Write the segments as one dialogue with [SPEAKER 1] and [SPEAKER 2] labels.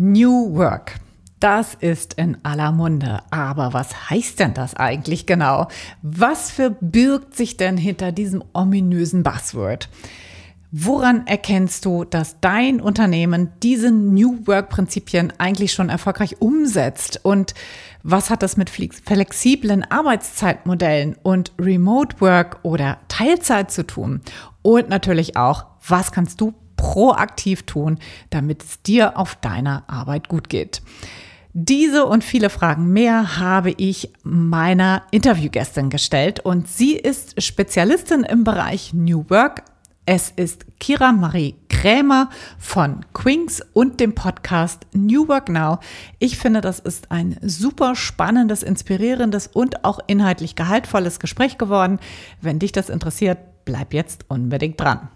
[SPEAKER 1] New Work. Das ist in aller Munde. Aber was heißt denn das eigentlich genau? Was verbirgt sich denn hinter diesem ominösen Buzzword? Woran erkennst du, dass dein Unternehmen diese New Work-Prinzipien eigentlich schon erfolgreich umsetzt? Und was hat das mit flexiblen Arbeitszeitmodellen und Remote Work oder Teilzeit zu tun? Und natürlich auch, was kannst du proaktiv tun, damit es dir auf deiner Arbeit gut geht? Diese und viele Fragen mehr habe ich meiner Interviewgästin gestellt und sie ist Spezialistin im Bereich New Work. Es ist Kira Marie Krämer von Quinks und dem Podcast New Work Now. Ich finde, das ist ein super spannendes, inspirierendes und auch inhaltlich gehaltvolles Gespräch geworden. Wenn dich das interessiert, bleib jetzt unbedingt dran.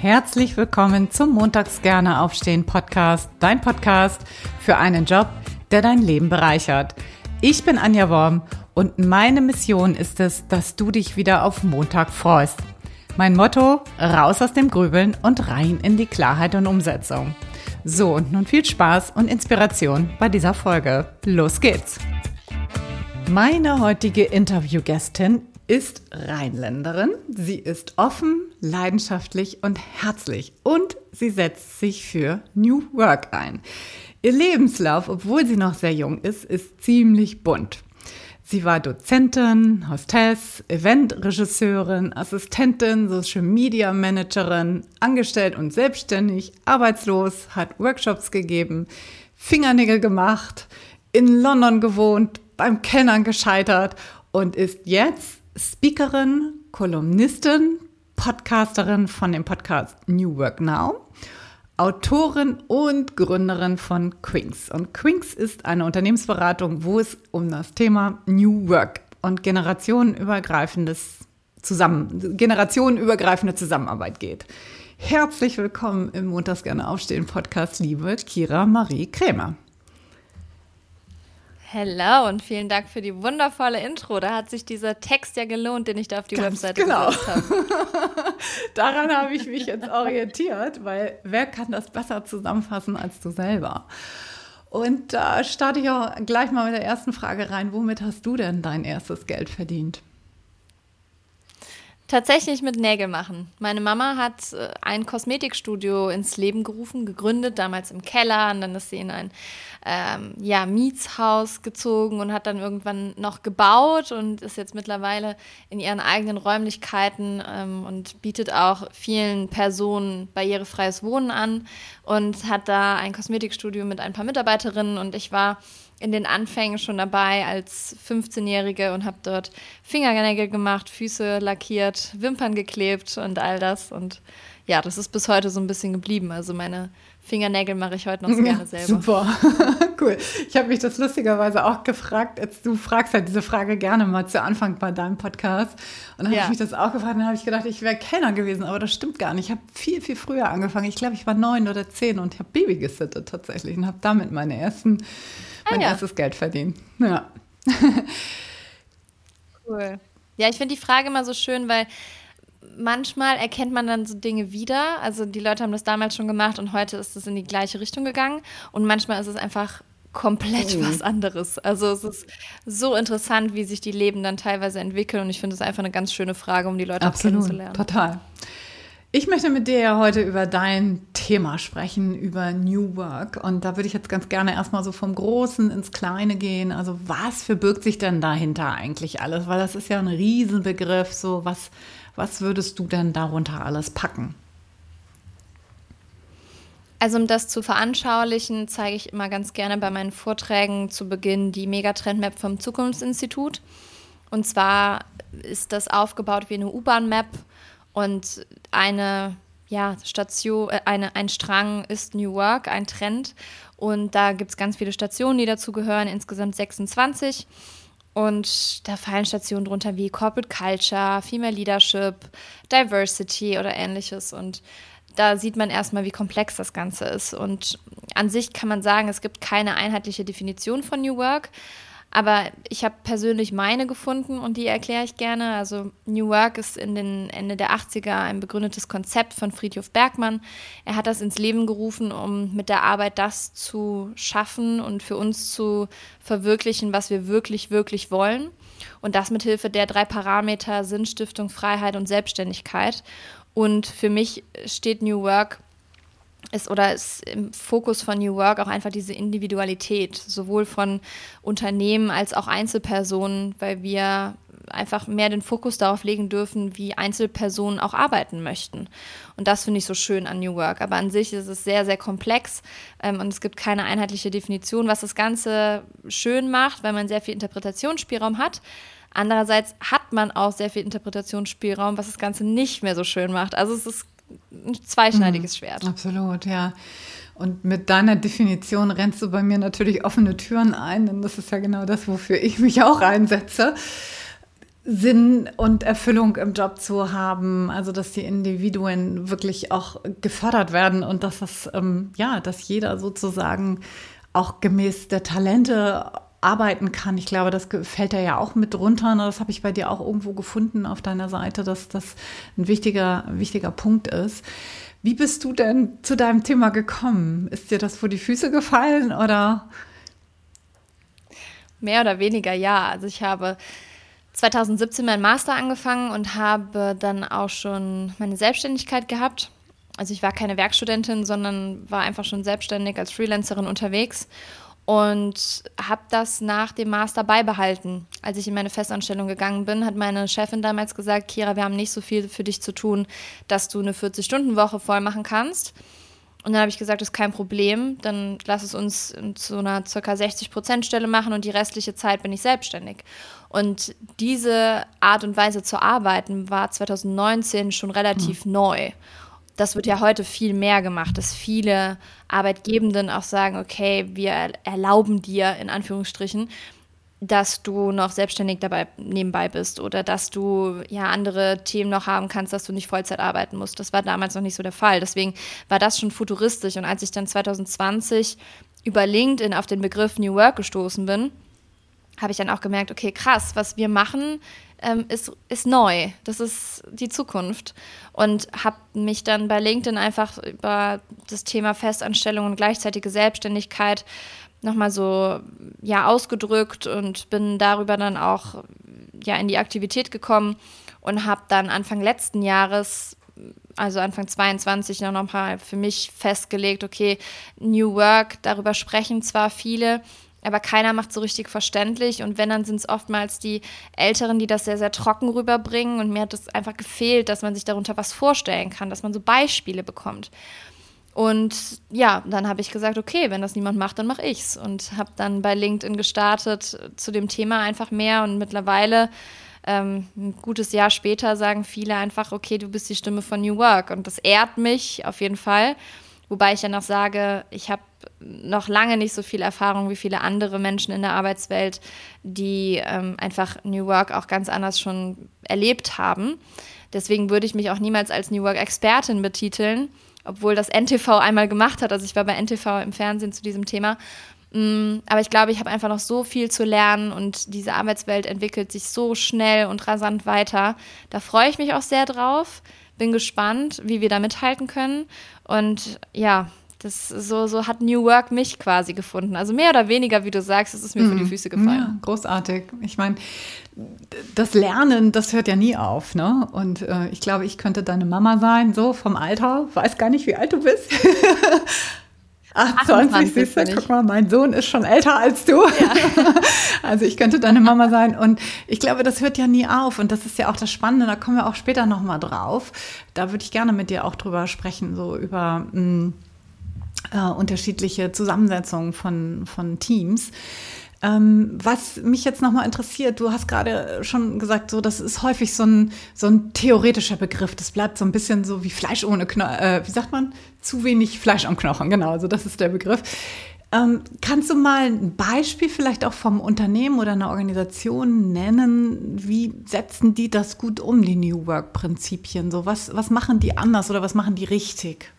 [SPEAKER 1] Herzlich willkommen zum Montags gerne aufstehen Podcast, dein Podcast für einen Job, der dein Leben bereichert. Ich bin Anja Worm und meine Mission ist es, dass du dich wieder auf Montag freust. Mein Motto, raus aus dem Grübeln und rein in die Klarheit und Umsetzung. So, und nun viel Spaß und Inspiration bei dieser Folge. Los geht's! Meine heutige Interviewgästin ist Rheinländerin. Sie ist offen, leidenschaftlich und herzlich und sie setzt sich für New Work ein. Ihr Lebenslauf, obwohl sie noch sehr jung ist, ist ziemlich bunt. Sie war Dozentin, Hostess, Eventregisseurin, Assistentin, Social Media Managerin, angestellt und selbstständig, arbeitslos, hat Workshops gegeben, Fingernägel gemacht, in London gewohnt, beim Kennern gescheitert und ist jetzt Speakerin, Kolumnistin, Podcasterin von dem Podcast New Work Now, Autorin und Gründerin von Quinks. Und Quinks ist eine Unternehmensberatung, wo es um das Thema New Work und generationenübergreifendes Zusammen generationenübergreifende Zusammenarbeit geht. Herzlich willkommen im Montags gerne aufstehen Podcast, liebe Kira Marie Krämer.
[SPEAKER 2] Hello und vielen Dank für die wundervolle Intro. Da hat sich dieser Text ja gelohnt, den ich da auf die Ganz Webseite genau. gesetzt habe.
[SPEAKER 1] Daran habe ich mich jetzt orientiert, weil wer kann das besser zusammenfassen als du selber? Und da starte ich auch gleich mal mit der ersten Frage rein. Womit hast du denn dein erstes Geld verdient?
[SPEAKER 2] Tatsächlich mit Nägel machen. Meine Mama hat äh, ein Kosmetikstudio ins Leben gerufen, gegründet, damals im Keller. Und dann ist sie in ein ähm, ja, Mietshaus gezogen und hat dann irgendwann noch gebaut und ist jetzt mittlerweile in ihren eigenen Räumlichkeiten ähm, und bietet auch vielen Personen barrierefreies Wohnen an und hat da ein Kosmetikstudio mit ein paar Mitarbeiterinnen. Und ich war in den Anfängen schon dabei als 15-Jährige und habe dort Fingernägel gemacht, Füße lackiert, Wimpern geklebt und all das. Und ja, das ist bis heute so ein bisschen geblieben. Also meine Fingernägel mache ich heute noch so gerne selber.
[SPEAKER 1] Super, cool. Ich habe mich das lustigerweise auch gefragt, jetzt, du fragst halt diese Frage gerne mal zu Anfang bei deinem Podcast. Und dann ja. habe ich mich das auch gefragt und dann habe ich gedacht, ich wäre Kellner gewesen, aber das stimmt gar nicht. Ich habe viel, viel früher angefangen. Ich glaube, ich war neun oder zehn und habe Baby gesittet tatsächlich und habe damit meine ersten ah, mein ja. erstes Geld verdienen. Ja.
[SPEAKER 2] cool. Ja, ich finde die Frage immer so schön, weil manchmal erkennt man dann so Dinge wieder. Also die Leute haben das damals schon gemacht und heute ist es in die gleiche Richtung gegangen. Und manchmal ist es einfach komplett mhm. was anderes. Also es ist so interessant, wie sich die Leben dann teilweise entwickeln. Und ich finde es einfach eine ganz schöne Frage, um die Leute
[SPEAKER 1] Absolut,
[SPEAKER 2] kennenzulernen.
[SPEAKER 1] Total. Ich möchte mit dir ja heute über dein Thema sprechen, über New Work. Und da würde ich jetzt ganz gerne erstmal so vom Großen ins Kleine gehen. Also was verbirgt sich denn dahinter eigentlich alles? Weil das ist ja ein Riesenbegriff. So was, was würdest du denn darunter alles packen?
[SPEAKER 2] Also um das zu veranschaulichen, zeige ich immer ganz gerne bei meinen Vorträgen zu Beginn die Megatrend-Map vom Zukunftsinstitut. Und zwar ist das aufgebaut wie eine U-Bahn-Map und eine ja, Station, äh, eine, ein Strang ist New Work, ein Trend. Und da gibt es ganz viele Stationen, die dazu gehören, insgesamt 26. Und da fallen Stationen drunter wie Corporate Culture, Female Leadership, Diversity oder ähnliches. Und da sieht man erstmal, wie komplex das Ganze ist. Und an sich kann man sagen, es gibt keine einheitliche Definition von New Work. Aber ich habe persönlich meine gefunden und die erkläre ich gerne. Also New Work ist in den Ende der 80er ein begründetes Konzept von Friedhof Bergmann. Er hat das ins Leben gerufen, um mit der Arbeit das zu schaffen und für uns zu verwirklichen, was wir wirklich, wirklich wollen. Und das mit Hilfe der drei Parameter Sinnstiftung, Freiheit und Selbstständigkeit. Und für mich steht New Work ist oder ist im Fokus von New Work auch einfach diese Individualität, sowohl von Unternehmen als auch Einzelpersonen, weil wir einfach mehr den Fokus darauf legen dürfen, wie Einzelpersonen auch arbeiten möchten. Und das finde ich so schön an New Work. Aber an sich ist es sehr, sehr komplex ähm, und es gibt keine einheitliche Definition, was das Ganze schön macht, weil man sehr viel Interpretationsspielraum hat. Andererseits hat man auch sehr viel Interpretationsspielraum, was das Ganze nicht mehr so schön macht. Also es ist ein zweischneidiges mhm, Schwert.
[SPEAKER 1] Absolut, ja. Und mit deiner Definition rennst du bei mir natürlich offene Türen ein, denn das ist ja genau das, wofür ich mich auch einsetze. Sinn und Erfüllung im Job zu haben, also dass die Individuen wirklich auch gefördert werden und dass das, ähm, ja, dass jeder sozusagen auch gemäß der Talente arbeiten kann. Ich glaube, das fällt da ja auch mit drunter. Ne? Das habe ich bei dir auch irgendwo gefunden auf deiner Seite, dass das ein wichtiger, wichtiger Punkt ist. Wie bist du denn zu deinem Thema gekommen? Ist dir das vor die Füße gefallen oder?
[SPEAKER 2] Mehr oder weniger ja. Also ich habe 2017 meinen Master angefangen und habe dann auch schon meine Selbstständigkeit gehabt. Also ich war keine Werkstudentin, sondern war einfach schon selbstständig als Freelancerin unterwegs und habe das nach dem Master beibehalten. Als ich in meine Festanstellung gegangen bin, hat meine Chefin damals gesagt, Kira, wir haben nicht so viel für dich zu tun, dass du eine 40-Stunden-Woche voll machen kannst. Und dann habe ich gesagt, das ist kein Problem, dann lass es uns zu einer ca. 60%-Stelle machen und die restliche Zeit bin ich selbstständig. Und diese Art und Weise zu arbeiten war 2019 schon relativ mhm. neu das wird ja heute viel mehr gemacht, dass viele Arbeitgebenden auch sagen, okay, wir erlauben dir in Anführungsstrichen, dass du noch selbstständig dabei nebenbei bist oder dass du ja andere Themen noch haben kannst, dass du nicht Vollzeit arbeiten musst. Das war damals noch nicht so der Fall. Deswegen war das schon futuristisch. Und als ich dann 2020 über LinkedIn auf den Begriff New Work gestoßen bin, habe ich dann auch gemerkt, okay, krass, was wir machen, ähm, ist, ist neu. Das ist die Zukunft. Und habe mich dann bei LinkedIn einfach über das Thema Festanstellung und gleichzeitige Selbstständigkeit nochmal so ja ausgedrückt und bin darüber dann auch ja in die Aktivität gekommen und habe dann Anfang letzten Jahres also Anfang 22 noch mal für mich festgelegt, okay, New Work, darüber sprechen zwar viele, aber keiner macht so richtig verständlich. Und wenn, dann sind es oftmals die Älteren, die das sehr, sehr trocken rüberbringen. Und mir hat es einfach gefehlt, dass man sich darunter was vorstellen kann, dass man so Beispiele bekommt. Und ja, dann habe ich gesagt, okay, wenn das niemand macht, dann mache ich's. Und habe dann bei LinkedIn gestartet zu dem Thema einfach mehr. Und mittlerweile, ähm, ein gutes Jahr später, sagen viele einfach, okay, du bist die Stimme von New Work. Und das ehrt mich auf jeden Fall. Wobei ich ja noch sage, ich habe noch lange nicht so viel Erfahrung wie viele andere Menschen in der Arbeitswelt, die ähm, einfach New Work auch ganz anders schon erlebt haben. Deswegen würde ich mich auch niemals als New Work-Expertin betiteln, obwohl das NTV einmal gemacht hat. Also ich war bei NTV im Fernsehen zu diesem Thema. Mm, aber ich glaube, ich habe einfach noch so viel zu lernen und diese Arbeitswelt entwickelt sich so schnell und rasant weiter. Da freue ich mich auch sehr drauf bin gespannt, wie wir da mithalten können. Und ja, das so, so hat New Work mich quasi gefunden. Also mehr oder weniger, wie du sagst, es ist mir mhm. vor die mhm. Füße gefallen. Ja,
[SPEAKER 1] großartig. Ich meine, das Lernen, das hört ja nie auf, ne? Und äh, ich glaube, ich könnte deine Mama sein, so vom Alter. Weiß gar nicht, wie alt du bist. 28, siehst du, guck mal, mein Sohn ist schon älter als du. Ja. Also ich könnte deine Mama sein. Und ich glaube, das hört ja nie auf. Und das ist ja auch das Spannende, da kommen wir auch später nochmal drauf. Da würde ich gerne mit dir auch drüber sprechen, so über mh, mm, äh, unterschiedliche Zusammensetzungen von, von Teams. Ähm, was mich jetzt nochmal interessiert, du hast gerade schon gesagt, so das ist häufig so ein, so ein theoretischer Begriff. Das bleibt so ein bisschen so wie Fleisch ohne Knochen, äh, wie sagt man? Zu wenig Fleisch am Knochen, genau, also das ist der Begriff. Ähm, kannst du mal ein Beispiel vielleicht auch vom Unternehmen oder einer Organisation nennen? Wie setzen die das gut um, die New Work-Prinzipien? So, was, was machen die anders oder was machen die richtig?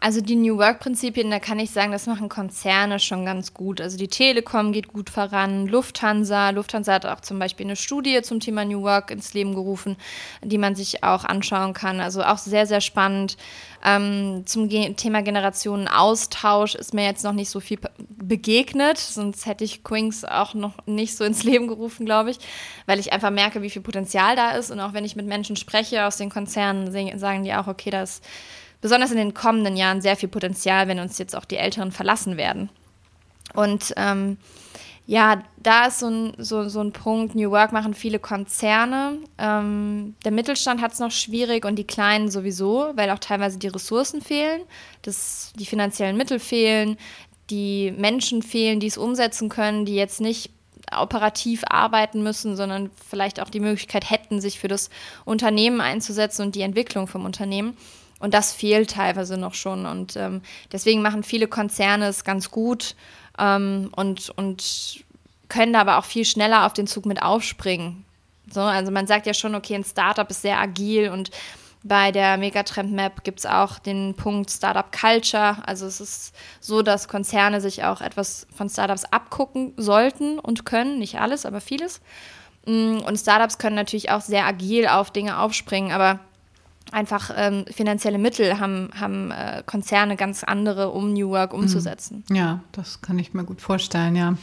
[SPEAKER 2] Also die New Work-Prinzipien, da kann ich sagen, das machen Konzerne schon ganz gut. Also die Telekom geht gut voran, Lufthansa. Lufthansa hat auch zum Beispiel eine Studie zum Thema New Work ins Leben gerufen, die man sich auch anschauen kann. Also auch sehr, sehr spannend. Ähm, zum Ge Thema Generationenaustausch ist mir jetzt noch nicht so viel begegnet, sonst hätte ich Quinks auch noch nicht so ins Leben gerufen, glaube ich, weil ich einfach merke, wie viel Potenzial da ist. Und auch wenn ich mit Menschen spreche aus den Konzernen, sagen die auch, okay, da ist besonders in den kommenden Jahren sehr viel Potenzial, wenn uns jetzt auch die Älteren verlassen werden. Und ähm, ja, da ist so ein, so, so ein Punkt, New Work machen viele Konzerne. Ähm, der Mittelstand hat es noch schwierig und die Kleinen sowieso, weil auch teilweise die Ressourcen fehlen, das, die finanziellen Mittel fehlen, die Menschen fehlen, die es umsetzen können, die jetzt nicht operativ arbeiten müssen, sondern vielleicht auch die Möglichkeit hätten, sich für das Unternehmen einzusetzen und die Entwicklung vom Unternehmen. Und das fehlt teilweise noch schon. Und ähm, deswegen machen viele Konzerne es ganz gut ähm, und, und können da aber auch viel schneller auf den Zug mit aufspringen. So, also man sagt ja schon, okay, ein Startup ist sehr agil und bei der Megatrend Map gibt es auch den Punkt Startup Culture. Also es ist so, dass Konzerne sich auch etwas von Startups abgucken sollten und können. Nicht alles, aber vieles. Mm, und Startups können natürlich auch sehr agil auf Dinge aufspringen, aber einfach ähm, finanzielle Mittel haben, haben äh, Konzerne ganz andere, um New Work umzusetzen.
[SPEAKER 1] Mhm. Ja, das kann ich mir gut vorstellen, ja.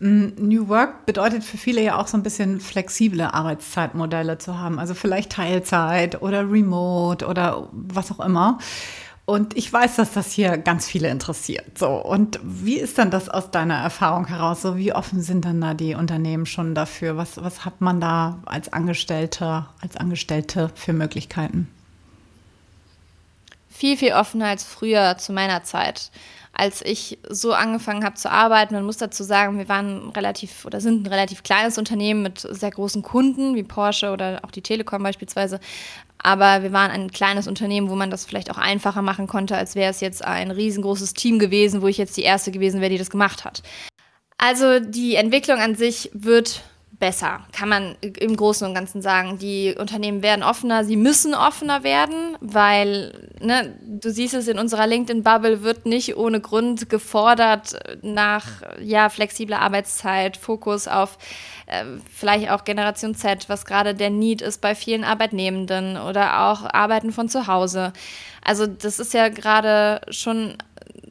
[SPEAKER 1] Mm, New Work bedeutet für viele ja auch so ein bisschen flexible Arbeitszeitmodelle zu haben, also vielleicht Teilzeit oder Remote oder was auch immer. Und ich weiß, dass das hier ganz viele interessiert. So, und wie ist dann das aus deiner Erfahrung heraus? So, wie offen sind dann da die Unternehmen schon dafür? Was, was hat man da als Angestellter, als Angestellte für Möglichkeiten?
[SPEAKER 2] Viel, viel offener als früher zu meiner Zeit. Als ich so angefangen habe zu arbeiten, man muss dazu sagen, wir waren relativ oder sind ein relativ kleines Unternehmen mit sehr großen Kunden wie Porsche oder auch die Telekom beispielsweise. Aber wir waren ein kleines Unternehmen, wo man das vielleicht auch einfacher machen konnte, als wäre es jetzt ein riesengroßes Team gewesen, wo ich jetzt die Erste gewesen wäre, die das gemacht hat. Also die Entwicklung an sich wird besser, kann man im Großen und Ganzen sagen. Die Unternehmen werden offener, sie müssen offener werden, weil, ne, du siehst es in unserer LinkedIn-Bubble, wird nicht ohne Grund gefordert nach ja, flexibler Arbeitszeit, Fokus auf äh, vielleicht auch Generation Z, was gerade der Need ist bei vielen Arbeitnehmenden oder auch Arbeiten von zu Hause. Also das ist ja gerade schon,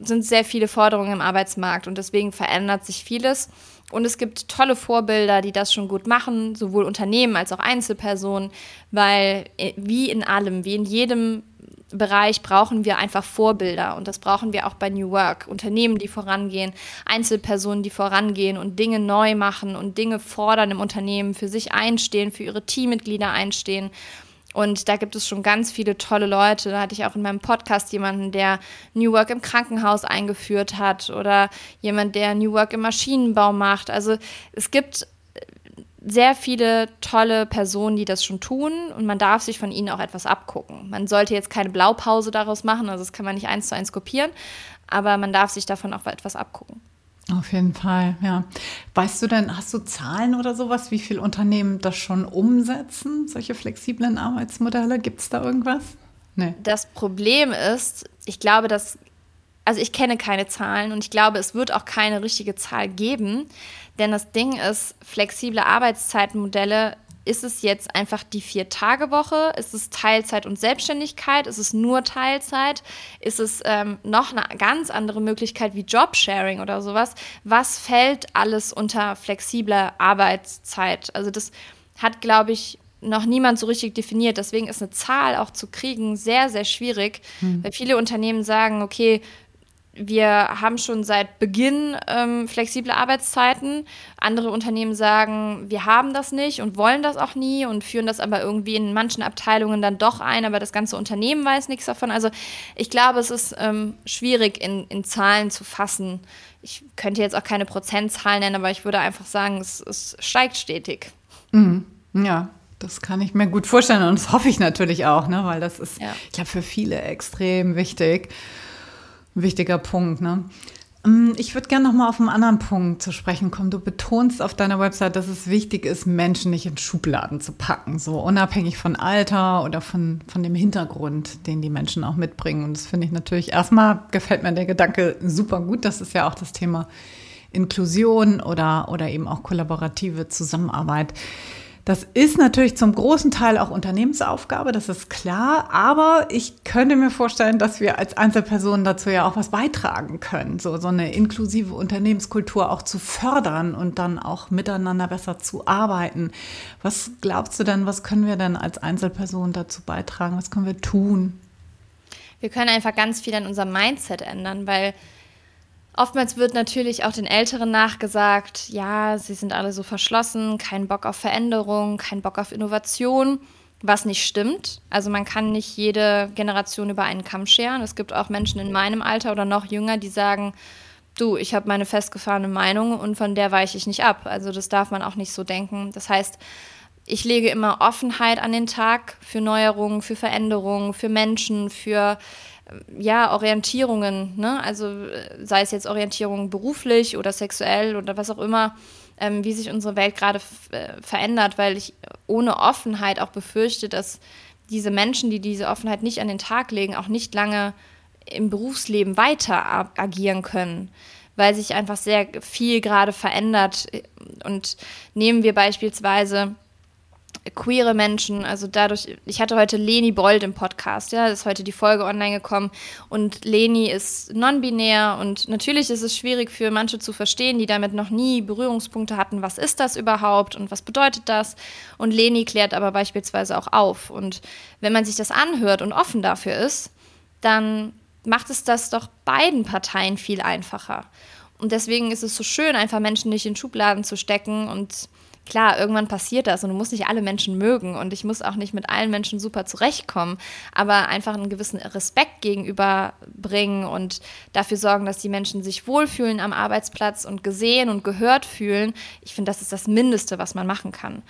[SPEAKER 2] sind sehr viele Forderungen im Arbeitsmarkt und deswegen verändert sich vieles. Und es gibt tolle Vorbilder, die das schon gut machen, sowohl Unternehmen als auch Einzelpersonen, weil äh, wie in allem, wie in jedem Bereich brauchen wir einfach Vorbilder und das brauchen wir auch bei New Work. Unternehmen, die vorangehen, Einzelpersonen, die vorangehen und Dinge neu machen und Dinge fordern im Unternehmen, für sich einstehen, für ihre Teammitglieder einstehen. Und da gibt es schon ganz viele tolle Leute. Da hatte ich auch in meinem Podcast jemanden, der New Work im Krankenhaus eingeführt hat oder jemand, der New Work im Maschinenbau macht. Also es gibt sehr viele tolle Personen, die das schon tun und man darf sich von ihnen auch etwas abgucken. Man sollte jetzt keine Blaupause daraus machen, also das kann man nicht eins zu eins kopieren, aber man darf sich davon auch etwas abgucken.
[SPEAKER 1] Auf jeden Fall, ja. Weißt du denn, hast du Zahlen oder sowas, wie viele Unternehmen das schon umsetzen, solche flexiblen Arbeitsmodelle? Gibt es da irgendwas?
[SPEAKER 2] Nee. Das Problem ist, ich glaube, dass, also ich kenne keine Zahlen und ich glaube, es wird auch keine richtige Zahl geben, denn das Ding ist, flexible Arbeitszeitmodelle ist es jetzt einfach die Vier-Tage-Woche? Ist es Teilzeit und Selbstständigkeit? Ist es nur Teilzeit? Ist es ähm, noch eine ganz andere Möglichkeit wie Jobsharing oder sowas? Was fällt alles unter flexible Arbeitszeit? Also das hat, glaube ich, noch niemand so richtig definiert. Deswegen ist eine Zahl auch zu kriegen sehr, sehr schwierig, hm. weil viele Unternehmen sagen, okay, wir haben schon seit Beginn ähm, flexible Arbeitszeiten. Andere Unternehmen sagen, wir haben das nicht und wollen das auch nie und führen das aber irgendwie in manchen Abteilungen dann doch ein, aber das ganze Unternehmen weiß nichts davon. Also ich glaube, es ist ähm, schwierig in, in Zahlen zu fassen. Ich könnte jetzt auch keine Prozentzahl nennen, aber ich würde einfach sagen, es, es steigt stetig.
[SPEAKER 1] Mhm. Ja, das kann ich mir gut vorstellen und das hoffe ich natürlich auch, ne? weil das ist, ja. ich glaube, für viele extrem wichtig wichtiger Punkt. Ne? Mm, ich würde gerne noch mal auf einen anderen Punkt zu sprechen kommen. Du betonst auf deiner Website, dass es wichtig ist, Menschen nicht in Schubladen zu packen, so unabhängig von Alter oder von, von dem Hintergrund, den die Menschen auch mitbringen. Und das finde ich natürlich erstmal gefällt mir der Gedanke super gut. Das ist ja auch das Thema Inklusion oder, oder eben auch kollaborative Zusammenarbeit. Das ist natürlich zum großen Teil auch Unternehmensaufgabe, das ist klar. Aber ich könnte mir vorstellen, dass wir als Einzelpersonen dazu ja auch was beitragen können, so, so eine inklusive Unternehmenskultur auch zu fördern und dann auch miteinander besser zu arbeiten. Was glaubst du denn, was können wir denn als Einzelpersonen dazu beitragen? Was können wir tun?
[SPEAKER 2] Wir können einfach ganz viel an unserem Mindset ändern, weil Oftmals wird natürlich auch den Älteren nachgesagt, ja, sie sind alle so verschlossen, kein Bock auf Veränderung, kein Bock auf Innovation, was nicht stimmt. Also man kann nicht jede Generation über einen Kamm scheren. Es gibt auch Menschen in meinem Alter oder noch jünger, die sagen, du, ich habe meine festgefahrene Meinung und von der weiche ich nicht ab. Also das darf man auch nicht so denken. Das heißt, ich lege immer Offenheit an den Tag für Neuerungen, für Veränderungen, für Menschen, für ja, Orientierungen, ne? also sei es jetzt Orientierung beruflich oder sexuell oder was auch immer, ähm, wie sich unsere Welt gerade äh, verändert, weil ich ohne Offenheit auch befürchte, dass diese Menschen, die diese Offenheit nicht an den Tag legen, auch nicht lange im Berufsleben weiter agieren können, weil sich einfach sehr viel gerade verändert. Und nehmen wir beispielsweise queere Menschen, also dadurch, ich hatte heute Leni Bold im Podcast, ja, ist heute die Folge online gekommen und Leni ist non-binär und natürlich ist es schwierig für manche zu verstehen, die damit noch nie Berührungspunkte hatten, was ist das überhaupt und was bedeutet das? Und Leni klärt aber beispielsweise auch auf und wenn man sich das anhört und offen dafür ist, dann macht es das doch beiden Parteien viel einfacher. Und deswegen ist es so schön, einfach Menschen nicht in Schubladen zu stecken und klar, irgendwann passiert das und du musst nicht alle Menschen mögen und ich muss auch nicht mit allen Menschen super zurechtkommen, aber einfach einen gewissen Respekt gegenüberbringen und dafür sorgen, dass die Menschen sich wohlfühlen am Arbeitsplatz und gesehen und gehört fühlen. Ich finde, das ist das Mindeste, was man machen kann.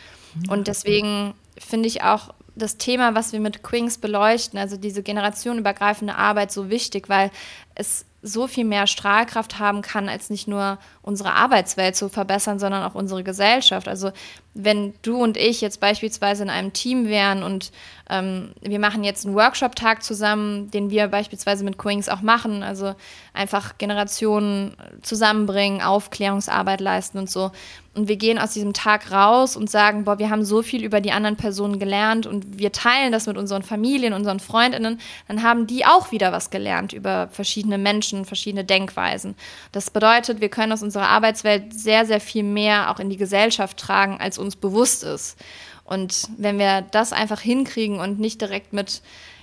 [SPEAKER 2] Und deswegen finde ich auch das Thema, was wir mit Quings beleuchten, also diese generationenübergreifende Arbeit so wichtig, weil es so viel mehr Strahlkraft haben kann, als nicht nur unsere Arbeitswelt zu verbessern, sondern auch unsere Gesellschaft. Also wenn du und ich jetzt beispielsweise in einem Team wären und ähm, wir machen jetzt einen Workshop-Tag zusammen, den wir beispielsweise mit Queens auch machen, also einfach Generationen zusammenbringen, Aufklärungsarbeit leisten und so. Und wir gehen aus diesem Tag raus und sagen, boah, wir haben so viel über die anderen Personen gelernt und wir teilen das mit unseren Familien, unseren Freundinnen, dann haben die auch wieder was gelernt über verschiedene Menschen, verschiedene Denkweisen. Das bedeutet, wir können aus unserer Arbeitswelt sehr, sehr viel mehr auch in die Gesellschaft tragen, als uns bewusst ist. Und wenn wir das einfach hinkriegen und nicht direkt mit,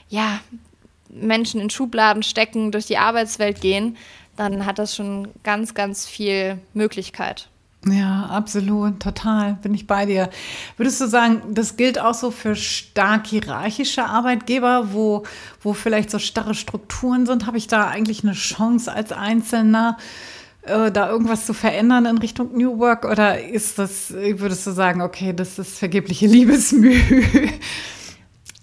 [SPEAKER 2] ja, Menschen in Schubladen stecken, durch die Arbeitswelt gehen, dann hat das schon ganz, ganz viel Möglichkeit.
[SPEAKER 1] Ja, absolut, total, bin ich bei dir. Würdest du sagen, das gilt auch so für stark hierarchische Arbeitgeber, wo, wo vielleicht so starre Strukturen sind? Habe ich da eigentlich eine Chance als Einzelner, äh, da irgendwas zu verändern in Richtung New Work? Oder ist das, würdest du sagen, okay, das ist vergebliche Liebesmühe?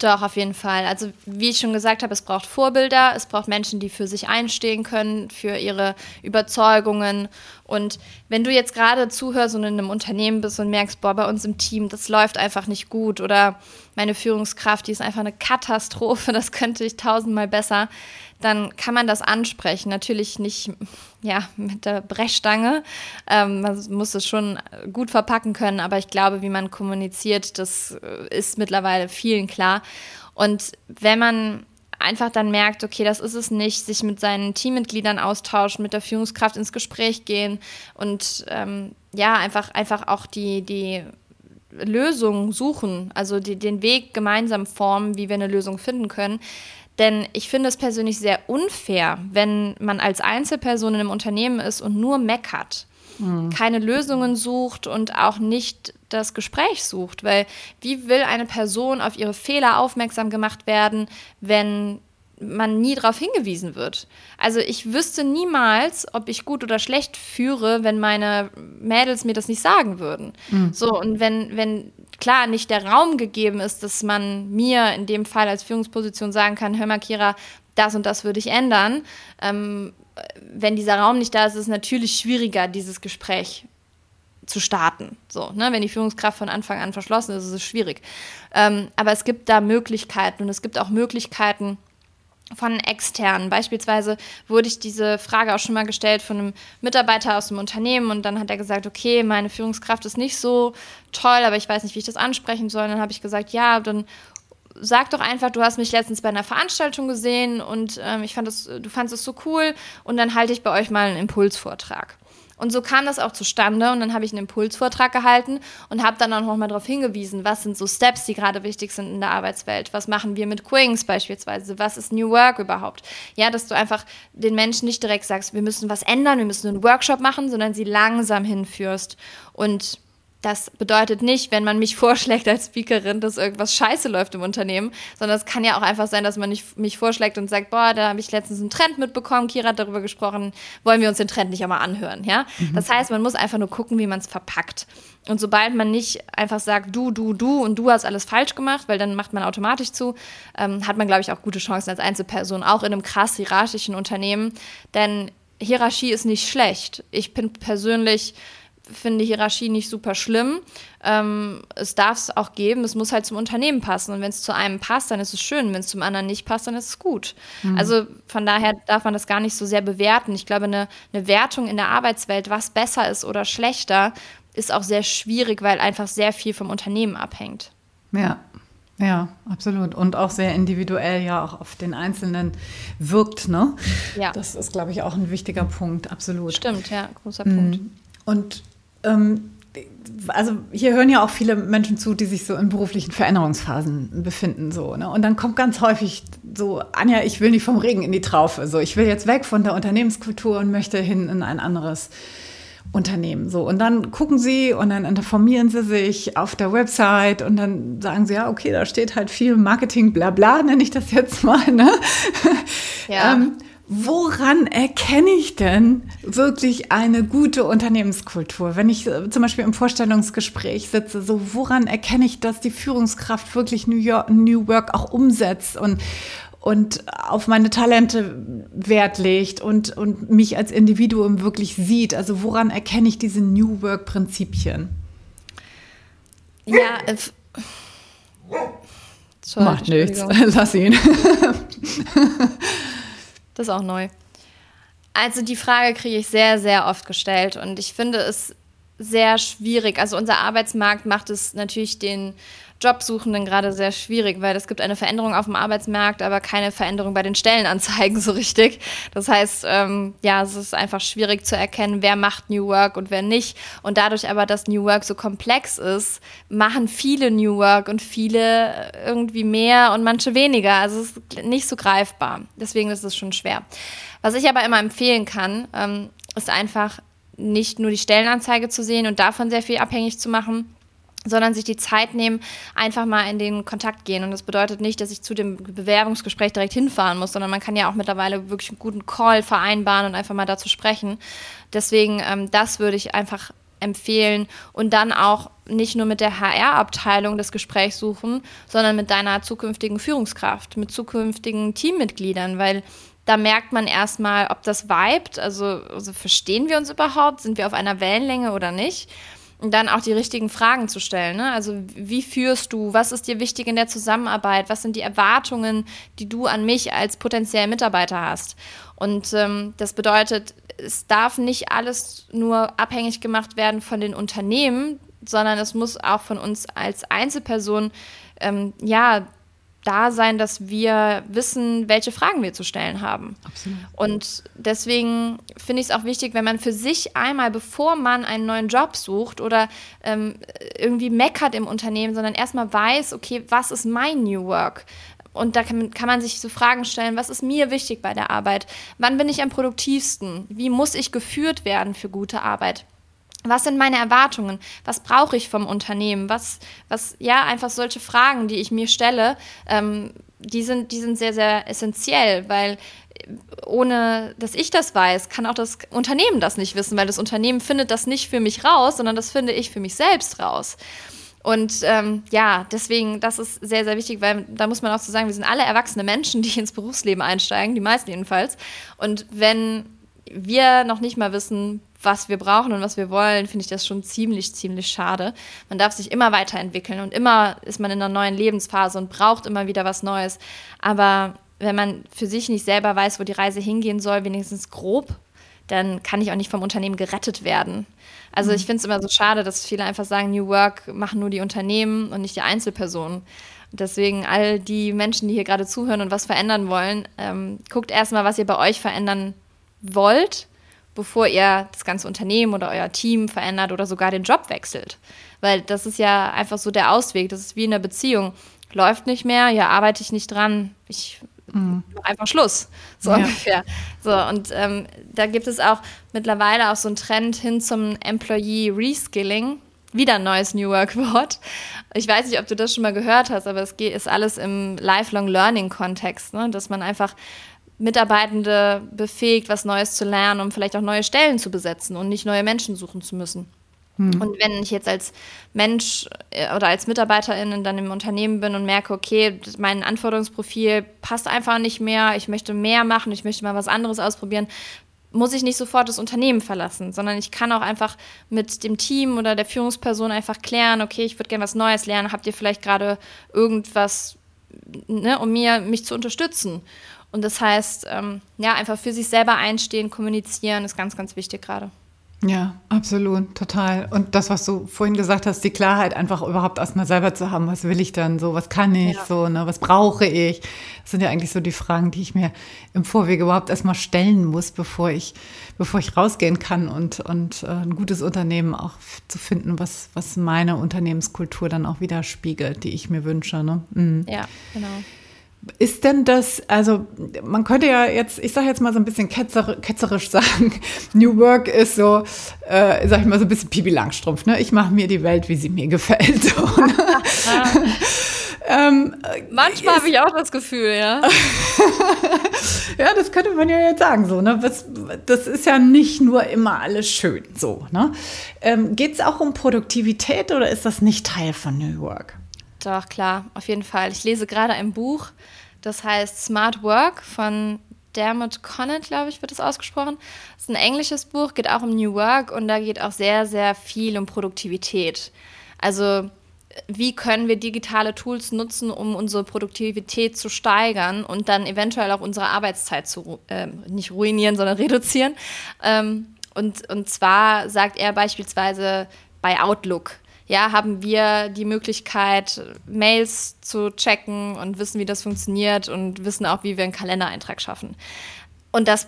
[SPEAKER 2] Doch, auf jeden Fall. Also wie ich schon gesagt habe, es braucht Vorbilder, es braucht Menschen, die für sich einstehen können, für ihre Überzeugungen. Und wenn du jetzt gerade zuhörst und in einem Unternehmen bist und merkst, boah, bei uns im Team, das läuft einfach nicht gut oder meine Führungskraft, die ist einfach eine Katastrophe, das könnte ich tausendmal besser, dann kann man das ansprechen. Natürlich nicht ja, mit der Brechstange. Ähm, man muss es schon gut verpacken können, aber ich glaube, wie man kommuniziert, das äh, ist mittlerweile vielen klar. Und wenn man einfach dann merkt, okay, das ist es nicht, sich mit seinen Teammitgliedern austauschen, mit der Führungskraft ins Gespräch gehen und ähm, ja, einfach, einfach auch die, die Lösung suchen, also die, den Weg gemeinsam formen, wie wir eine Lösung finden können, denn ich finde es persönlich sehr unfair, wenn man als Einzelperson in einem Unternehmen ist und nur meckert, mhm. keine Lösungen sucht und auch nicht das Gespräch sucht. Weil wie will eine Person auf ihre Fehler aufmerksam gemacht werden, wenn man nie darauf hingewiesen wird. Also ich wüsste niemals, ob ich gut oder schlecht führe, wenn meine Mädels mir das nicht sagen würden. Mhm. So, und wenn, wenn klar nicht der Raum gegeben ist, dass man mir in dem Fall als Führungsposition sagen kann, hör mal, Kira, das und das würde ich ändern. Ähm, wenn dieser Raum nicht da ist, ist es natürlich schwieriger, dieses Gespräch zu starten. So, ne? Wenn die Führungskraft von Anfang an verschlossen ist, ist es schwierig. Ähm, aber es gibt da Möglichkeiten und es gibt auch Möglichkeiten von externen. Beispielsweise wurde ich diese Frage auch schon mal gestellt von einem Mitarbeiter aus dem Unternehmen und dann hat er gesagt, okay, meine Führungskraft ist nicht so toll, aber ich weiß nicht, wie ich das ansprechen soll. Und dann habe ich gesagt, ja, dann sag doch einfach, du hast mich letztens bei einer Veranstaltung gesehen und ähm, ich fand das, du fandest es so cool und dann halte ich bei euch mal einen Impulsvortrag. Und so kam das auch zustande und dann habe ich einen Impulsvortrag gehalten und habe dann auch nochmal darauf hingewiesen, was sind so Steps, die gerade wichtig sind in der Arbeitswelt. Was machen wir mit Quings beispielsweise? Was ist New Work überhaupt? Ja, dass du einfach den Menschen nicht direkt sagst, wir müssen was ändern, wir müssen einen Workshop machen, sondern sie langsam hinführst. Und das bedeutet nicht, wenn man mich vorschlägt als Speakerin, dass irgendwas scheiße läuft im Unternehmen, sondern es kann ja auch einfach sein, dass man nicht, mich vorschlägt und sagt, boah, da habe ich letztens einen Trend mitbekommen, Kira hat darüber gesprochen, wollen wir uns den Trend nicht einmal anhören, ja? Mhm. Das heißt, man muss einfach nur gucken, wie man es verpackt. Und sobald man nicht einfach sagt, du, du, du und du hast alles falsch gemacht, weil dann macht man automatisch zu, ähm, hat man, glaube ich, auch gute Chancen als Einzelperson, auch in einem krass hierarchischen Unternehmen. Denn Hierarchie ist nicht schlecht. Ich bin persönlich finde Hierarchie nicht super schlimm. Ähm, es darf es auch geben, es muss halt zum Unternehmen passen. Und wenn es zu einem passt, dann ist es schön. Wenn es zum anderen nicht passt, dann ist es gut. Mhm. Also von daher darf man das gar nicht so sehr bewerten. Ich glaube, eine, eine Wertung in der Arbeitswelt, was besser ist oder schlechter, ist auch sehr schwierig, weil einfach sehr viel vom Unternehmen abhängt.
[SPEAKER 1] Ja, ja, absolut. Und auch sehr individuell ja auch auf den Einzelnen wirkt, ne? Ja. Das ist, glaube ich, auch ein wichtiger Punkt, absolut.
[SPEAKER 2] Stimmt, ja, großer mhm. Punkt.
[SPEAKER 1] Und ähm, also hier hören ja auch viele Menschen zu, die sich so in beruflichen Veränderungsphasen befinden. So, ne? Und dann kommt ganz häufig so, Anja, ich will nicht vom Regen in die Traufe. So, ich will jetzt weg von der Unternehmenskultur und möchte hin in ein anderes Unternehmen. So, und dann gucken sie und dann informieren sie sich auf der Website und dann sagen sie, ja, okay, da steht halt viel Marketing, bla bla, nenne ich das jetzt mal. Ne? Ja. ähm, woran erkenne ich denn wirklich eine gute Unternehmenskultur? Wenn ich äh, zum Beispiel im Vorstellungsgespräch sitze, so woran erkenne ich, dass die Führungskraft wirklich New, York, New Work auch umsetzt und und auf meine Talente Wert legt und, und mich als Individuum wirklich sieht. Also woran erkenne ich diese New Work-Prinzipien?
[SPEAKER 2] Ja, äh,
[SPEAKER 1] Sorry, Macht nichts, lass ihn.
[SPEAKER 2] Das ist auch neu. Also die Frage kriege ich sehr, sehr oft gestellt und ich finde es sehr schwierig. Also unser Arbeitsmarkt macht es natürlich den Jobsuchenden gerade sehr schwierig, weil es gibt eine Veränderung auf dem Arbeitsmarkt, aber keine Veränderung bei den Stellenanzeigen so richtig. Das heißt, ähm, ja, es ist einfach schwierig zu erkennen, wer macht New Work und wer nicht. Und dadurch aber, dass New Work so komplex ist, machen viele New Work und viele irgendwie mehr und manche weniger. Also es ist nicht so greifbar. Deswegen ist es schon schwer. Was ich aber immer empfehlen kann, ähm, ist einfach nicht nur die Stellenanzeige zu sehen und davon sehr viel abhängig zu machen, sondern sich die Zeit nehmen, einfach mal in den Kontakt gehen. Und das bedeutet nicht, dass ich zu dem Bewerbungsgespräch direkt hinfahren muss, sondern man kann ja auch mittlerweile wirklich einen guten Call vereinbaren und einfach mal dazu sprechen. Deswegen, ähm, das würde ich einfach empfehlen und dann auch nicht nur mit der HR-Abteilung das Gespräch suchen, sondern mit deiner zukünftigen Führungskraft, mit zukünftigen Teammitgliedern, weil da merkt man erstmal, ob das vibet, also, also verstehen wir uns überhaupt, sind wir auf einer Wellenlänge oder nicht dann auch die richtigen Fragen zu stellen. Ne? Also wie führst du? Was ist dir wichtig in der Zusammenarbeit? Was sind die Erwartungen, die du an mich als potenziellen Mitarbeiter hast? Und ähm, das bedeutet, es darf nicht alles nur abhängig gemacht werden von den Unternehmen, sondern es muss auch von uns als Einzelperson ähm, ja da sein, dass wir wissen, welche Fragen wir zu stellen haben. Absolut. Und deswegen finde ich es auch wichtig, wenn man für sich einmal, bevor man einen neuen Job sucht oder ähm, irgendwie meckert im Unternehmen, sondern erstmal weiß, okay, was ist mein New Work? Und da kann, kann man sich so Fragen stellen, was ist mir wichtig bei der Arbeit? Wann bin ich am produktivsten? Wie muss ich geführt werden für gute Arbeit? Was sind meine Erwartungen? Was brauche ich vom Unternehmen? Was, was, ja, einfach solche Fragen, die ich mir stelle, ähm, die sind, die sind sehr, sehr essentiell, weil ohne dass ich das weiß, kann auch das Unternehmen das nicht wissen, weil das Unternehmen findet das nicht für mich raus, sondern das finde ich für mich selbst raus. Und ähm, ja, deswegen, das ist sehr, sehr wichtig, weil da muss man auch so sagen, wir sind alle erwachsene Menschen, die ins Berufsleben einsteigen, die meisten jedenfalls. Und wenn wir noch nicht mal wissen, was wir brauchen und was wir wollen, finde ich das schon ziemlich, ziemlich schade. Man darf sich immer weiterentwickeln und immer ist man in einer neuen Lebensphase und braucht immer wieder was Neues. Aber wenn man für sich nicht selber weiß, wo die Reise hingehen soll, wenigstens grob, dann kann ich auch nicht vom Unternehmen gerettet werden. Also mhm. ich finde es immer so schade, dass viele einfach sagen, New Work machen nur die Unternehmen und nicht die Einzelpersonen. Deswegen all die Menschen, die hier gerade zuhören und was verändern wollen, ähm, guckt erstmal, was ihr bei euch verändern wollt, bevor ihr das ganze Unternehmen oder euer Team verändert oder sogar den Job wechselt. Weil das ist ja einfach so der Ausweg. Das ist wie in einer Beziehung. Läuft nicht mehr, ja, arbeite ich nicht dran. Ich mhm. einfach Schluss, so ja. ungefähr. So, und ähm, da gibt es auch mittlerweile auch so einen Trend hin zum Employee Reskilling. Wieder ein neues New Work Wort. Ich weiß nicht, ob du das schon mal gehört hast, aber es ist alles im Lifelong Learning Kontext, ne? dass man einfach Mitarbeitende befähigt, was Neues zu lernen, um vielleicht auch neue Stellen zu besetzen und nicht neue Menschen suchen zu müssen. Hm. Und wenn ich jetzt als Mensch äh, oder als Mitarbeiterin dann im Unternehmen bin und merke, okay, mein Anforderungsprofil passt einfach nicht mehr, ich möchte mehr machen, ich möchte mal was anderes ausprobieren, muss ich nicht sofort das Unternehmen verlassen, sondern ich kann auch einfach mit dem Team oder der Führungsperson einfach klären, okay, ich würde gerne was Neues lernen, habt ihr vielleicht gerade irgendwas, ne, um mir, mich zu unterstützen? Und das heißt, ähm, ja, einfach für sich selber einstehen, kommunizieren ist ganz, ganz wichtig gerade.
[SPEAKER 1] Ja, absolut, total. Und das, was du vorhin gesagt hast, die Klarheit einfach überhaupt erstmal selber zu haben, was will ich dann so, was kann ich ja. so, ne, was brauche ich? Das sind ja eigentlich so die Fragen, die ich mir im Vorwege überhaupt erstmal stellen muss, bevor ich, bevor ich rausgehen kann und, und äh, ein gutes Unternehmen auch zu finden, was, was meine Unternehmenskultur dann auch widerspiegelt, die ich mir wünsche. Ne?
[SPEAKER 2] Mhm. Ja, genau.
[SPEAKER 1] Ist denn das, also man könnte ja jetzt, ich sage jetzt mal so ein bisschen ketzer, ketzerisch sagen, New Work ist so, äh, sag ich mal so ein bisschen Pipi Langstrumpf, ne? Ich mache mir die Welt, wie sie mir gefällt. So, ne?
[SPEAKER 2] ähm, Manchmal habe ich auch das Gefühl, ja.
[SPEAKER 1] ja, das könnte man ja jetzt sagen, so, ne? Das, das ist ja nicht nur immer alles schön, so, ne? Ähm, Geht es auch um Produktivität oder ist das nicht Teil von New Work?
[SPEAKER 2] Doch, klar, auf jeden Fall. Ich lese gerade ein Buch, das heißt Smart Work von Dermot Connett, glaube ich, wird es ausgesprochen. Das ist ein englisches Buch, geht auch um New Work und da geht auch sehr, sehr viel um Produktivität. Also wie können wir digitale Tools nutzen, um unsere Produktivität zu steigern und dann eventuell auch unsere Arbeitszeit zu äh, nicht ruinieren, sondern reduzieren. Ähm, und, und zwar sagt er beispielsweise bei Outlook, ja, haben wir die Möglichkeit, Mails zu checken und wissen, wie das funktioniert und wissen auch, wie wir einen Kalendereintrag schaffen. Und das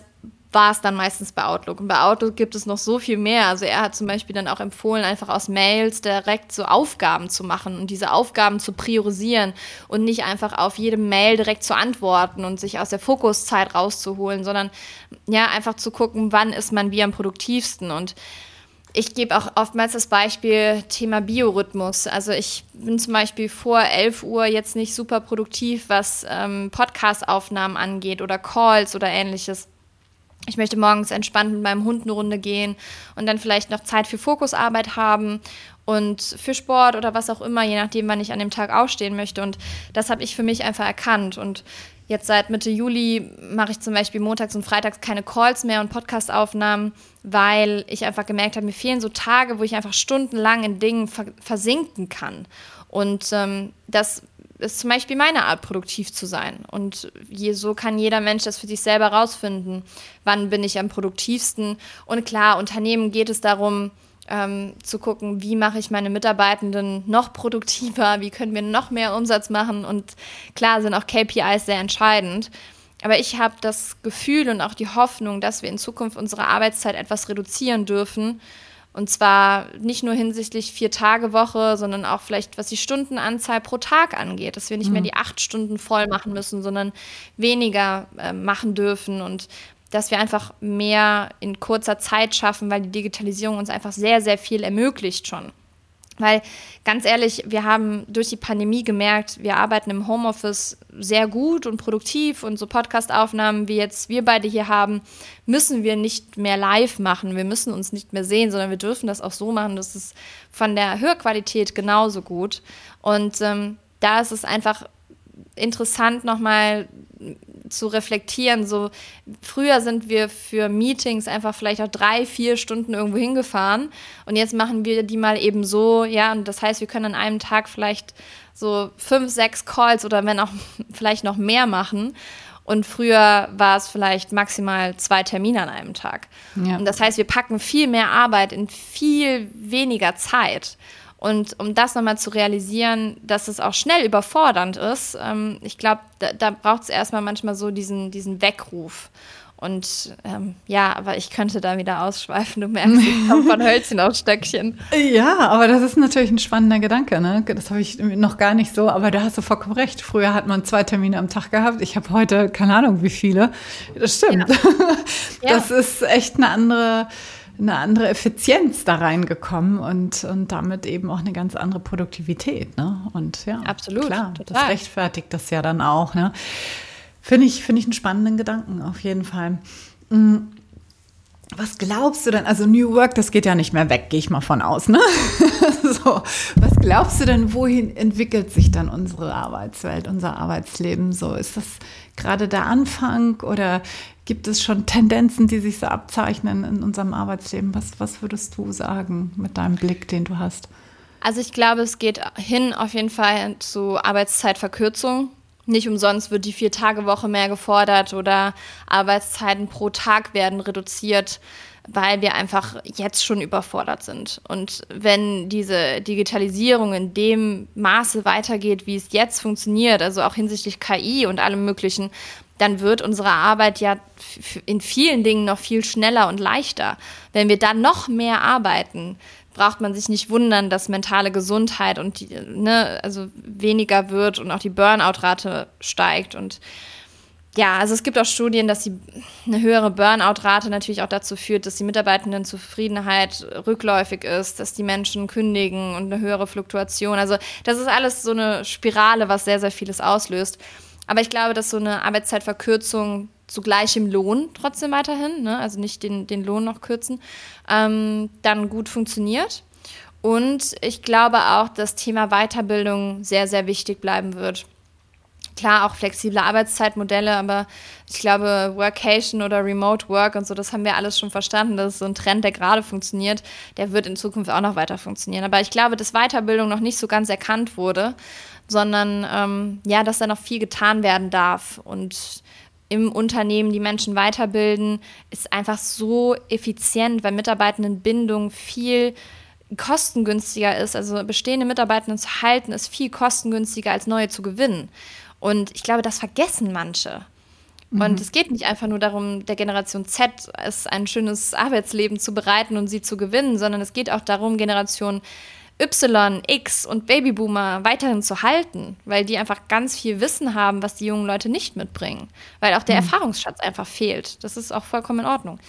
[SPEAKER 2] war es dann meistens bei Outlook. Und bei Outlook gibt es noch so viel mehr. Also er hat zum Beispiel dann auch empfohlen, einfach aus Mails direkt so Aufgaben zu machen und diese Aufgaben zu priorisieren und nicht einfach auf jede Mail direkt zu antworten und sich aus der Fokuszeit rauszuholen, sondern ja, einfach zu gucken, wann ist man wie am produktivsten. Und ich gebe auch oftmals das Beispiel Thema Biorhythmus. Also ich bin zum Beispiel vor 11 Uhr jetzt nicht super produktiv, was ähm, Podcast-Aufnahmen angeht oder Calls oder ähnliches. Ich möchte morgens entspannt mit meinem Hund eine Runde gehen und dann vielleicht noch Zeit für Fokusarbeit haben und für Sport oder was auch immer, je nachdem, wann ich an dem Tag aufstehen möchte. Und das habe ich für mich einfach erkannt. Und Jetzt seit Mitte Juli mache ich zum Beispiel montags und freitags keine Calls mehr und Podcastaufnahmen, weil ich einfach gemerkt habe, mir fehlen so Tage, wo ich einfach stundenlang in Dingen versinken kann. Und ähm, das ist zum Beispiel meine Art, produktiv zu sein. Und je, so kann jeder Mensch das für sich selber rausfinden. Wann bin ich am produktivsten? Und klar, Unternehmen geht es darum, ähm, zu gucken, wie mache ich meine Mitarbeitenden noch produktiver, wie können wir noch mehr Umsatz machen. Und klar sind auch KPIs sehr entscheidend. Aber ich habe das Gefühl und auch die Hoffnung, dass wir in Zukunft unsere Arbeitszeit etwas reduzieren dürfen. Und zwar nicht nur hinsichtlich Vier-Tage-Woche, sondern auch vielleicht, was die Stundenanzahl pro Tag angeht. Dass wir nicht mhm. mehr die acht Stunden voll machen müssen, sondern weniger äh, machen dürfen. Und dass wir einfach mehr in kurzer Zeit schaffen, weil die Digitalisierung uns einfach sehr, sehr viel ermöglicht schon. Weil ganz ehrlich, wir haben durch die Pandemie gemerkt, wir arbeiten im Homeoffice sehr gut und produktiv und so Podcastaufnahmen, wie jetzt wir beide hier haben, müssen wir nicht mehr live machen. Wir müssen uns nicht mehr sehen, sondern wir dürfen das auch so machen. Das ist von der Hörqualität genauso gut. Und ähm, da ist es einfach interessant, nochmal zu reflektieren. So früher sind wir für Meetings einfach vielleicht auch drei, vier Stunden irgendwo hingefahren und jetzt machen wir die mal eben so, ja, und das heißt, wir können an einem Tag vielleicht so fünf, sechs Calls oder wenn auch vielleicht noch mehr machen. Und früher war es vielleicht maximal zwei Termine an einem Tag. Ja. Und das heißt, wir packen viel mehr Arbeit in viel weniger Zeit. Und um das nochmal zu realisieren, dass es auch schnell überfordernd ist, ähm, ich glaube, da, da braucht es erstmal manchmal so diesen, diesen Weckruf. Und ähm, ja, aber ich könnte da wieder ausschweifen. Du merkst, ich komme von Hölzchen auf Stöckchen.
[SPEAKER 1] Ja, aber das ist natürlich ein spannender Gedanke. Ne? Das habe ich noch gar nicht so, aber da hast du vollkommen recht. Früher hat man zwei Termine am Tag gehabt. Ich habe heute keine Ahnung, wie viele. Das stimmt. Ja. Das ist echt eine andere eine andere Effizienz da reingekommen und, und damit eben auch eine ganz andere Produktivität. Ne? Und ja,
[SPEAKER 2] absolut.
[SPEAKER 1] Klar, total. das rechtfertigt das ja dann auch. Ne? Finde ich, find ich einen spannenden Gedanken auf jeden Fall. Mhm. Was glaubst du denn? Also New Work, das geht ja nicht mehr weg, gehe ich mal von aus. Ne? so, was glaubst du denn, wohin entwickelt sich dann unsere Arbeitswelt, unser Arbeitsleben? So, ist das gerade der Anfang oder gibt es schon Tendenzen, die sich so abzeichnen in unserem Arbeitsleben? Was, was würdest du sagen mit deinem Blick, den du hast?
[SPEAKER 2] Also ich glaube, es geht hin auf jeden Fall zu Arbeitszeitverkürzung. Nicht umsonst wird die Vier-Tage-Woche mehr gefordert oder Arbeitszeiten pro Tag werden reduziert, weil wir einfach jetzt schon überfordert sind. Und wenn diese Digitalisierung in dem Maße weitergeht, wie es jetzt funktioniert, also auch hinsichtlich KI und allem Möglichen, dann wird unsere Arbeit ja in vielen Dingen noch viel schneller und leichter. Wenn wir dann noch mehr arbeiten, braucht man sich nicht wundern, dass mentale Gesundheit und die, ne, also weniger wird und auch die Burnout-Rate steigt. Und ja, also es gibt auch Studien, dass die, eine höhere Burnout-Rate natürlich auch dazu führt, dass die Mitarbeitendenzufriedenheit rückläufig ist, dass die Menschen kündigen und eine höhere Fluktuation. Also das ist alles so eine Spirale, was sehr, sehr vieles auslöst. Aber ich glaube, dass so eine Arbeitszeitverkürzung zu gleichem Lohn trotzdem weiterhin, ne, also nicht den, den Lohn noch kürzen, ähm, dann gut funktioniert. Und ich glaube auch, dass Thema Weiterbildung sehr, sehr wichtig bleiben wird. Klar, auch flexible Arbeitszeitmodelle, aber ich glaube, Workation oder Remote Work und so, das haben wir alles schon verstanden. Das ist so ein Trend, der gerade funktioniert. Der wird in Zukunft auch noch weiter funktionieren. Aber ich glaube, dass Weiterbildung noch nicht so ganz erkannt wurde, sondern ähm, ja, dass da noch viel getan werden darf. Und im Unternehmen die Menschen weiterbilden, ist einfach so effizient, weil Mitarbeitendenbindung viel kostengünstiger ist. Also bestehende Mitarbeitenden zu halten, ist viel kostengünstiger als neue zu gewinnen. Und ich glaube, das vergessen manche. Mhm. Und es geht nicht einfach nur darum, der Generation Z es ein schönes Arbeitsleben zu bereiten und sie zu gewinnen, sondern es geht auch darum, Generation Y, X und Babyboomer weiterhin zu halten, weil die einfach ganz viel Wissen haben, was die jungen Leute nicht mitbringen, weil auch der mhm. Erfahrungsschatz einfach fehlt. Das ist auch vollkommen in Ordnung.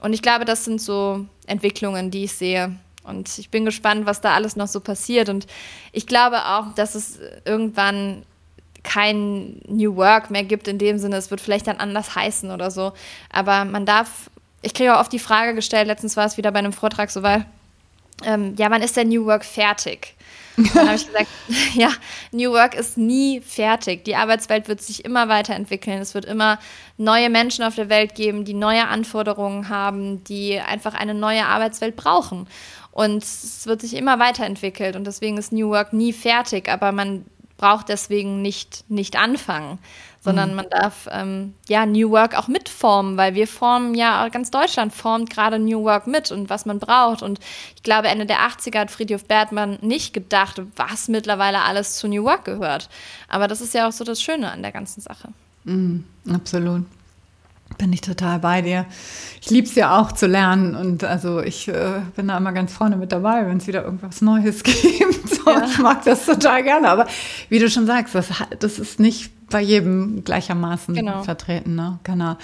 [SPEAKER 2] Und ich glaube, das sind so Entwicklungen, die ich sehe. Und ich bin gespannt, was da alles noch so passiert. Und ich glaube auch, dass es irgendwann kein New Work mehr gibt in dem Sinne, es wird vielleicht dann anders heißen oder so. Aber man darf, ich kriege auch oft die Frage gestellt, letztens war es wieder bei einem Vortrag so, weil ähm, ja, wann ist der New Work fertig? dann habe ich gesagt, ja, New Work ist nie fertig. Die Arbeitswelt wird sich immer weiterentwickeln. Es wird immer neue Menschen auf der Welt geben, die neue Anforderungen haben, die einfach eine neue Arbeitswelt brauchen. Und es wird sich immer weiterentwickelt und deswegen ist New Work nie fertig, aber man braucht deswegen nicht, nicht anfangen, sondern mhm. man darf ähm, ja New Work auch mitformen, weil wir formen ja, ganz Deutschland formt gerade New Work mit und was man braucht. Und ich glaube, Ende der 80er hat Friedhof Bertmann nicht gedacht, was mittlerweile alles zu New Work gehört. Aber das ist ja auch so das Schöne an der ganzen Sache.
[SPEAKER 1] Mhm, absolut. Bin ich total bei dir. Ich liebe es ja auch zu lernen und also ich äh, bin da immer ganz vorne mit dabei, wenn es wieder irgendwas Neues gibt. So, ja. Ich mag das total gerne. Aber wie du schon sagst, das, das ist nicht bei jedem gleichermaßen genau. vertreten. Ne? Genau.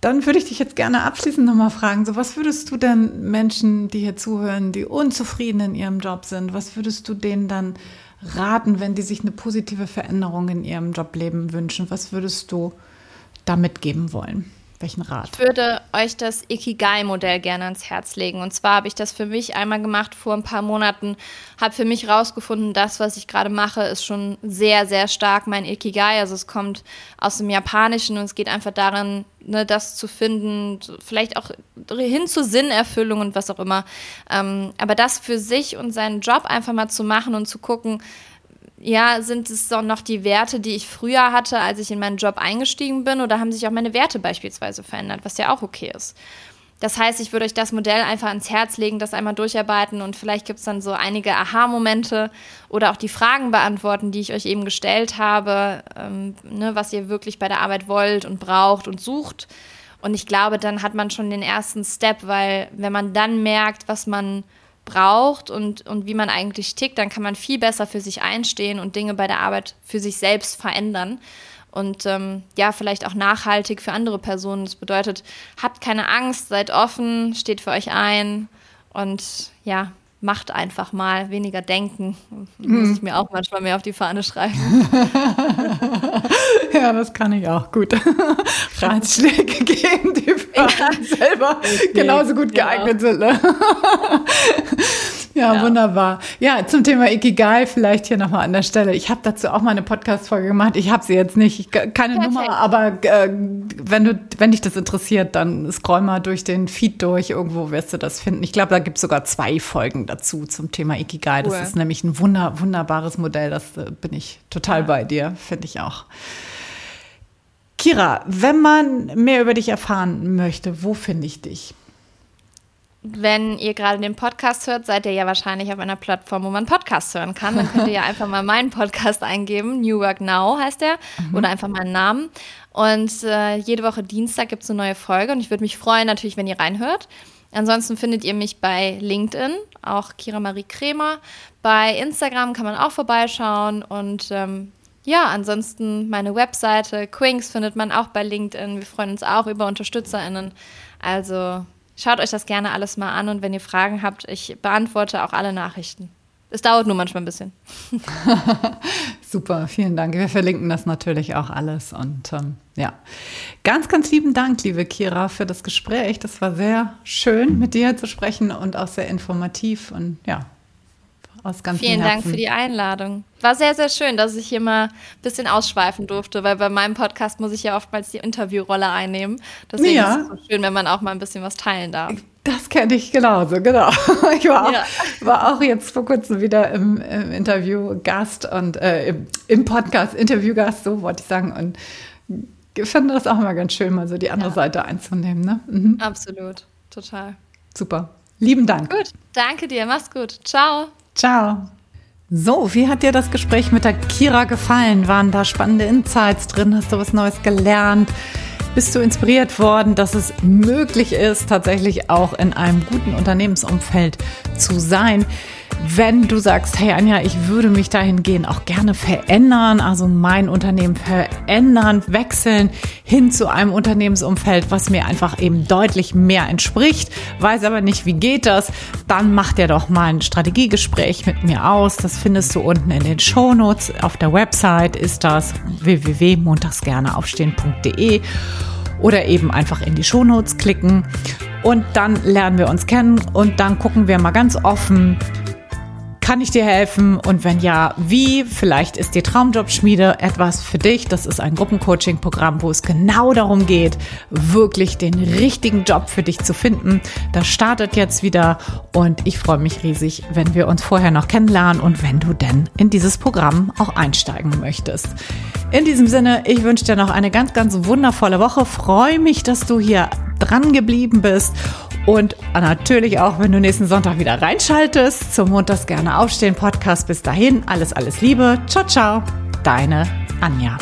[SPEAKER 1] dann würde ich dich jetzt gerne abschließend nochmal fragen, so was würdest du denn Menschen, die hier zuhören, die unzufrieden in ihrem Job sind, was würdest du denen dann raten, wenn die sich eine positive Veränderung in ihrem Jobleben wünschen? Was würdest du da mitgeben wollen? Welchen Rat?
[SPEAKER 2] Ich würde euch das Ikigai-Modell gerne ans Herz legen. Und zwar habe ich das für mich einmal gemacht vor ein paar Monaten, habe für mich rausgefunden, das, was ich gerade mache, ist schon sehr, sehr stark mein Ikigai. Also es kommt aus dem Japanischen und es geht einfach darin, ne, das zu finden, vielleicht auch hin zur Sinnerfüllung und was auch immer. Ähm, aber das für sich und seinen Job einfach mal zu machen und zu gucken, ja, sind es doch noch die Werte, die ich früher hatte, als ich in meinen Job eingestiegen bin, oder haben sich auch meine Werte beispielsweise verändert, was ja auch okay ist. Das heißt, ich würde euch das Modell einfach ans Herz legen, das einmal durcharbeiten und vielleicht gibt es dann so einige Aha-Momente oder auch die Fragen beantworten, die ich euch eben gestellt habe, ähm, ne, was ihr wirklich bei der Arbeit wollt und braucht und sucht. Und ich glaube, dann hat man schon den ersten Step, weil wenn man dann merkt, was man braucht und, und wie man eigentlich tickt, dann kann man viel besser für sich einstehen und Dinge bei der Arbeit für sich selbst verändern. Und ähm, ja, vielleicht auch nachhaltig für andere Personen. Das bedeutet, habt keine Angst, seid offen, steht für euch ein und ja, macht einfach mal, weniger denken. Muss ich mir auch manchmal mehr auf die Fahne schreiben.
[SPEAKER 1] ja, das kann ich auch gut. Ratschläge geben, die für ja. selber genauso gut genau. geeignet sind. Ne? Ja, ja, wunderbar. Ja, zum Thema Ikigai vielleicht hier nochmal an der Stelle. Ich habe dazu auch mal eine Podcast-Folge gemacht. Ich habe sie jetzt nicht, keine Perfekt. Nummer, aber äh, wenn, du, wenn dich das interessiert, dann scroll mal durch den Feed durch. Irgendwo wirst du das finden. Ich glaube, da gibt es sogar zwei Folgen dazu zum Thema Ikigai. Das cool. ist nämlich ein wunder, wunderbares Modell. Das äh, bin ich total ja. bei dir, finde ich auch. Kira, wenn man mehr über dich erfahren möchte, wo finde ich dich?
[SPEAKER 2] Wenn ihr gerade den Podcast hört, seid ihr ja wahrscheinlich auf einer Plattform, wo man Podcasts hören kann. Dann könnt ihr ja einfach mal meinen Podcast eingeben. New Work Now heißt der. Mhm. Oder einfach meinen Namen. Und äh, jede Woche Dienstag gibt es eine neue Folge. Und ich würde mich freuen, natürlich, wenn ihr reinhört. Ansonsten findet ihr mich bei LinkedIn, auch Kira Marie Kremer. Bei Instagram kann man auch vorbeischauen. Und ähm, ja, ansonsten meine Webseite, Quinks, findet man auch bei LinkedIn. Wir freuen uns auch über UnterstützerInnen. Also Schaut euch das gerne alles mal an und wenn ihr Fragen habt, ich beantworte auch alle Nachrichten. Es dauert nur manchmal ein bisschen.
[SPEAKER 1] Super, vielen Dank. Wir verlinken das natürlich auch alles. Und ähm, ja, ganz, ganz lieben Dank, liebe Kira, für das Gespräch. Das war sehr schön, mit dir zu sprechen und auch sehr informativ. Und ja,
[SPEAKER 2] aus ganzem Vielen Herzen. Dank für die Einladung. War sehr, sehr schön, dass ich hier mal ein bisschen ausschweifen durfte, weil bei meinem Podcast muss ich ja oftmals die Interviewrolle einnehmen. Deswegen ja. ist es so schön, wenn man auch mal ein bisschen was teilen darf.
[SPEAKER 1] Das kenne ich genauso, genau. Ich war auch, ja. war auch jetzt vor kurzem wieder im, im Interview Gast und äh, im, im, Podcast Interviewgast, so wollte ich sagen. Und ich finde das auch mal ganz schön, mal so die andere ja. Seite einzunehmen. Ne?
[SPEAKER 2] Mhm. Absolut, total.
[SPEAKER 1] Super. Lieben Dank.
[SPEAKER 2] Gut, danke dir. Mach's gut. Ciao.
[SPEAKER 1] Ciao. So, wie hat dir das Gespräch mit der Kira gefallen? Waren da spannende Insights drin? Hast du was Neues gelernt? Bist du inspiriert worden, dass es möglich ist, tatsächlich auch in einem guten Unternehmensumfeld zu sein? Wenn du sagst, hey Anja, ich würde mich dahingehend auch gerne verändern, also mein Unternehmen verändern, wechseln hin zu einem Unternehmensumfeld, was mir einfach eben deutlich mehr entspricht, weiß aber nicht, wie geht das, dann mach dir doch mal ein Strategiegespräch mit mir aus. Das findest du unten in den Shownotes. Auf der Website ist das www.montagsgerneaufstehen.de oder eben einfach in die Shownotes klicken und dann lernen wir uns kennen und dann gucken wir mal ganz offen, kann ich dir helfen? Und wenn ja, wie? Vielleicht ist die Traumjobschmiede etwas für dich. Das ist ein Gruppencoaching-Programm, wo es genau darum geht, wirklich den richtigen Job für dich zu finden. Das startet jetzt wieder und ich freue mich riesig, wenn wir uns vorher noch kennenlernen und wenn du denn in dieses Programm auch einsteigen möchtest. In diesem Sinne, ich wünsche dir noch eine ganz, ganz wundervolle Woche. Freue mich, dass du hier dran geblieben bist und natürlich auch, wenn du nächsten Sonntag wieder reinschaltest zum Montags gerne aufstehen Podcast. Bis dahin, alles, alles Liebe. Ciao, ciao. Deine Anja.